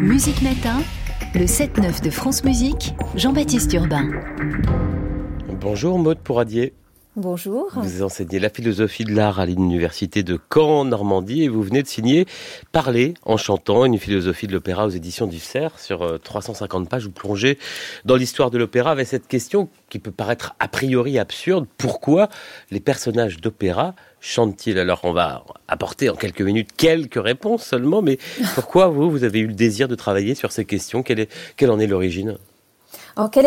Musique Matin, le 7-9 de France Musique, Jean-Baptiste Urbain. Bonjour Maude Pouradier. Bonjour. Vous enseignez la philosophie de l'art à l'université de Caen, en Normandie, et vous venez de signer Parler en chantant, une philosophie de l'opéra aux éditions du Cerf. Sur 350 euh, pages, vous plongez dans l'histoire de l'opéra avec cette question qui peut paraître a priori absurde. Pourquoi les personnages d'opéra chantent-ils Alors, on va apporter en quelques minutes quelques réponses seulement, mais pourquoi vous, vous avez eu le désir de travailler sur ces questions? Quelle, quelle en est l'origine? Alors, quelle,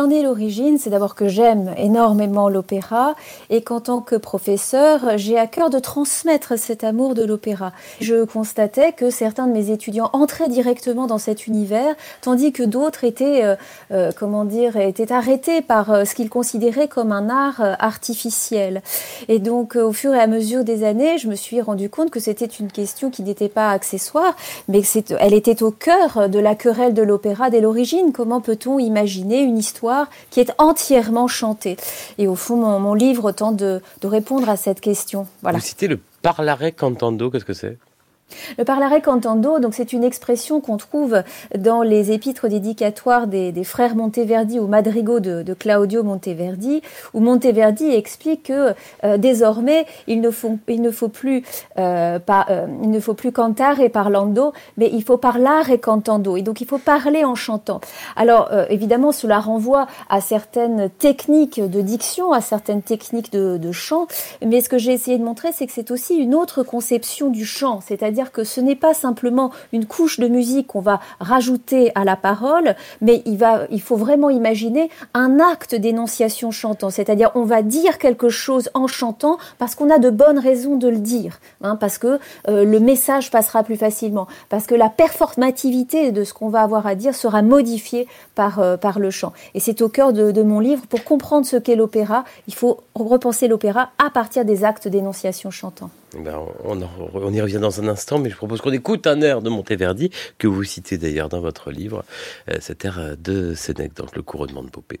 en est l'origine? C'est d'abord que j'aime énormément l'opéra et qu'en tant que professeur, j'ai à cœur de transmettre cet amour de l'opéra. Je constatais que certains de mes étudiants entraient directement dans cet univers, tandis que d'autres étaient, euh, euh, comment dire, étaient arrêtés par euh, ce qu'ils considéraient comme un art artificiel. Et donc, au fur et à mesure des années, je me suis rendu compte que c'était une question qui n'était pas accessoire, mais elle était au cœur de la querelle de l'opéra dès l'origine. Comment peut-on imaginer une histoire qui est entièrement chantée. Et au fond, mon, livre tente de, répondre à cette question. Voilà. Vous citez le parlare cantando, qu'est-ce que c'est? Le parlare cantando, donc c'est une expression qu'on trouve dans les épîtres dédicatoires des, frères Monteverdi ou madrigaux de, Claudio Monteverdi, où Monteverdi explique que euh, désormais il ne faut, il ne faut plus euh, euh, plus cantare et parlando, mais il faut parlare cantando, et donc il faut parler en chantant. Alors évidemment, cela renvoie à certaines techniques de diction, à certaines techniques de chant, mais ce que j'ai essayé de montrer, c'est que c'est aussi une autre conception du chant, c'est-à-dire que ce n'est pas simplement une couche de musique qu'on va rajouter à la parole, mais il, faut vraiment imaginer un acte d'énonciation chantant, c'est-à-dire on va dire quelque chose en chantant parce qu'on a de bonnes raisons de le dire, hein, parce que euh, le message passera plus facilement, parce que la performativité de ce qu'on va avoir à dire sera modifiée par, euh, le chant. Et c'est au cœur de mon livre, pour comprendre ce qu'est l'opéra, il faut repenser l'opéra à partir des actes d'énonciation chantant. Ben, on, y revient dans un instant, mais je propose qu'on écoute un air de Monteverdi, que vous citez d'ailleurs dans votre livre, euh, cet air de Sénèque dans le couronnement de Popée.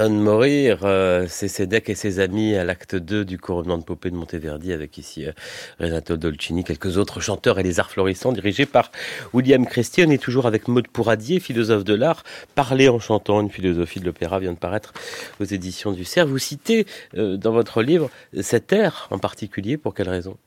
Non mourir, euh, c'est Sédèque et ses amis à l'acte 2 du couronnement de Popée de Monteverdi avec ici euh, Renato Dolcini, quelques autres chanteurs et les arts florissants dirigés par William Christie. On est toujours avec Maud Pouradier, philosophe de l'art. Parler en chantant, une philosophie de l'opéra vient de paraître aux éditions du Cerf. Vous citez euh, dans votre livre cet air en particulier, pour quelle raison?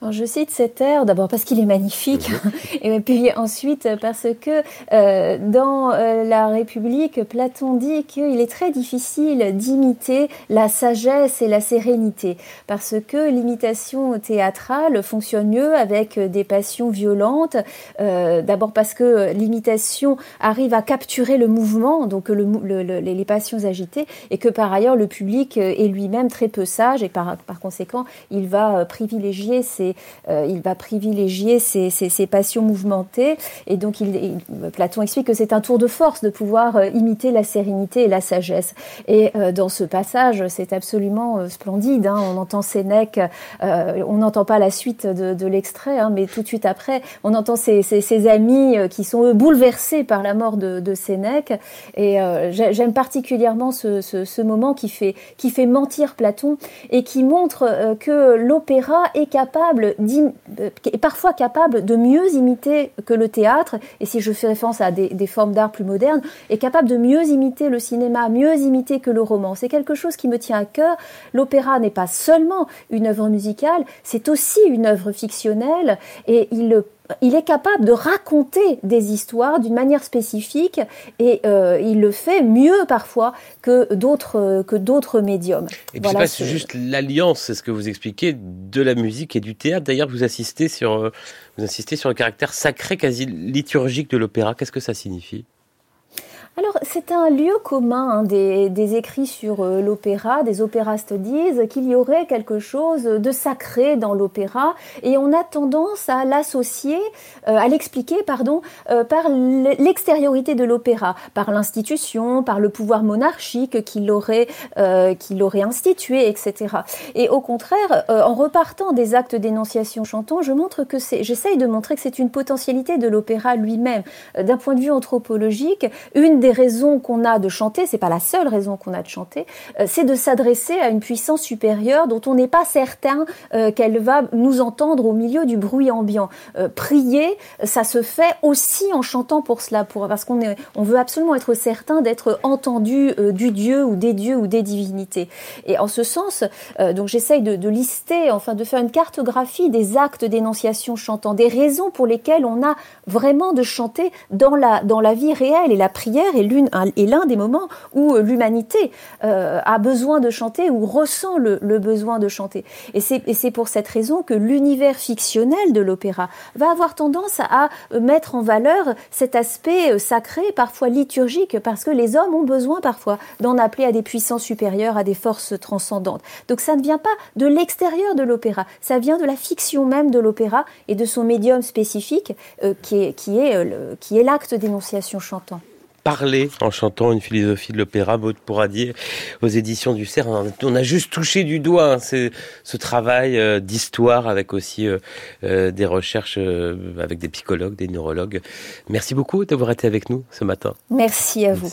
Alors, je cite cet air d'abord parce qu'il est magnifique, mhm. et puis ensuite parce que euh, dans euh, la République, Platon dit qu'il est très difficile d'imiter la sagesse et la sérénité, parce que l'imitation théâtrale fonctionne mieux avec des passions violentes. Euh, d'abord parce que l'imitation arrive à capturer le mouvement, donc le, les passions agitées, et que par ailleurs le public est lui-même très peu sage, et par, par conséquent il va privilégier ses, il va privilégier ses, passions mouvementées. Et donc, Platon explique que c'est un tour de force de pouvoir imiter la sérénité et la sagesse. Et dans ce passage, c'est absolument splendide. Hein. On entend Sénèque, on n'entend pas la suite de, l'extrait, hein, mais tout de suite après, on entend ses, amis qui sont eux, bouleversés par la mort de, Sénèque. Et j'aime particulièrement ce, moment qui fait, mentir Platon et qui montre euh, que l'opéra est capable, est parfois capable de mieux imiter que le théâtre, et si je fais référence à des, formes d'art plus modernes, est capable de mieux imiter le cinéma, mieux imiter que le roman. C'est quelque chose qui me tient à cœur. L'opéra n'est pas seulement une œuvre musicale, c'est aussi une œuvre fictionnelle, et il il est capable de raconter des histoires d'une manière spécifique et euh, il le fait mieux parfois que d'autres que d'autres médiums. Et puis c'est juste l'alliance, c'est ce que vous expliquez, de la musique et du théâtre. D'ailleurs, vous insistez sur euh, vous insistez sur le caractère sacré, quasi liturgique de l'opéra. Qu'est-ce que ça signifie? Alors, c'est un lieu commun hein, des, écrits sur euh, l'opéra. Des opérastes disent qu'il y aurait quelque chose de sacré dans l'opéra et on a tendance à l'associer, euh, à l'expliquer, pardon, euh, par l'extériorité de l'opéra, par l'institution, par le pouvoir monarchique qui l'aurait, qui l'aurait institué, etc. Et au contraire, en repartant des actes d'énonciation chantant, je montre que c'est, j'essaye de montrer que c'est une potentialité de l'opéra lui-même. D'un point de vue anthropologique, une des raisons qu'on a de chanter, c'est pas la seule raison qu'on a de chanter, euh, c'est de s'adresser à une puissance supérieure dont on n'est pas certain euh, qu'elle va nous entendre au milieu du bruit ambiant. Euh, prier, ça se fait aussi en chantant pour cela, pour, parce qu'on on veut absolument être certain d'être entendu du Dieu ou des dieux ou des divinités. Et en ce sens, donc j'essaye de, de lister, enfin de faire une cartographie des actes d'énonciation chantant, des raisons pour lesquelles on a vraiment de chanter dans la, dans la vie réelle et la prière est l'un des moments où euh, l'humanité euh, a besoin de chanter ou ressent le, besoin de chanter. Et c'est pour cette raison que l'univers fictionnel de l'opéra va avoir tendance à mettre en valeur cet aspect euh, sacré, parfois liturgique, parce que les hommes ont besoin parfois d'en appeler à des puissances supérieures, à des forces transcendantes. Donc ça ne vient pas de l'extérieur de l'opéra, ça vient de la fiction même de l'opéra et de son médium spécifique qui est l'acte d'énonciation chantant parler en chantant une philosophie de l'opéra, Maud dire aux éditions du CERF. On a juste touché du doigt hein, ce travail euh, d'histoire avec aussi euh, euh, des recherches avec des psychologues, des neurologues. Merci beaucoup d'avoir été avec nous ce matin. Merci à vous.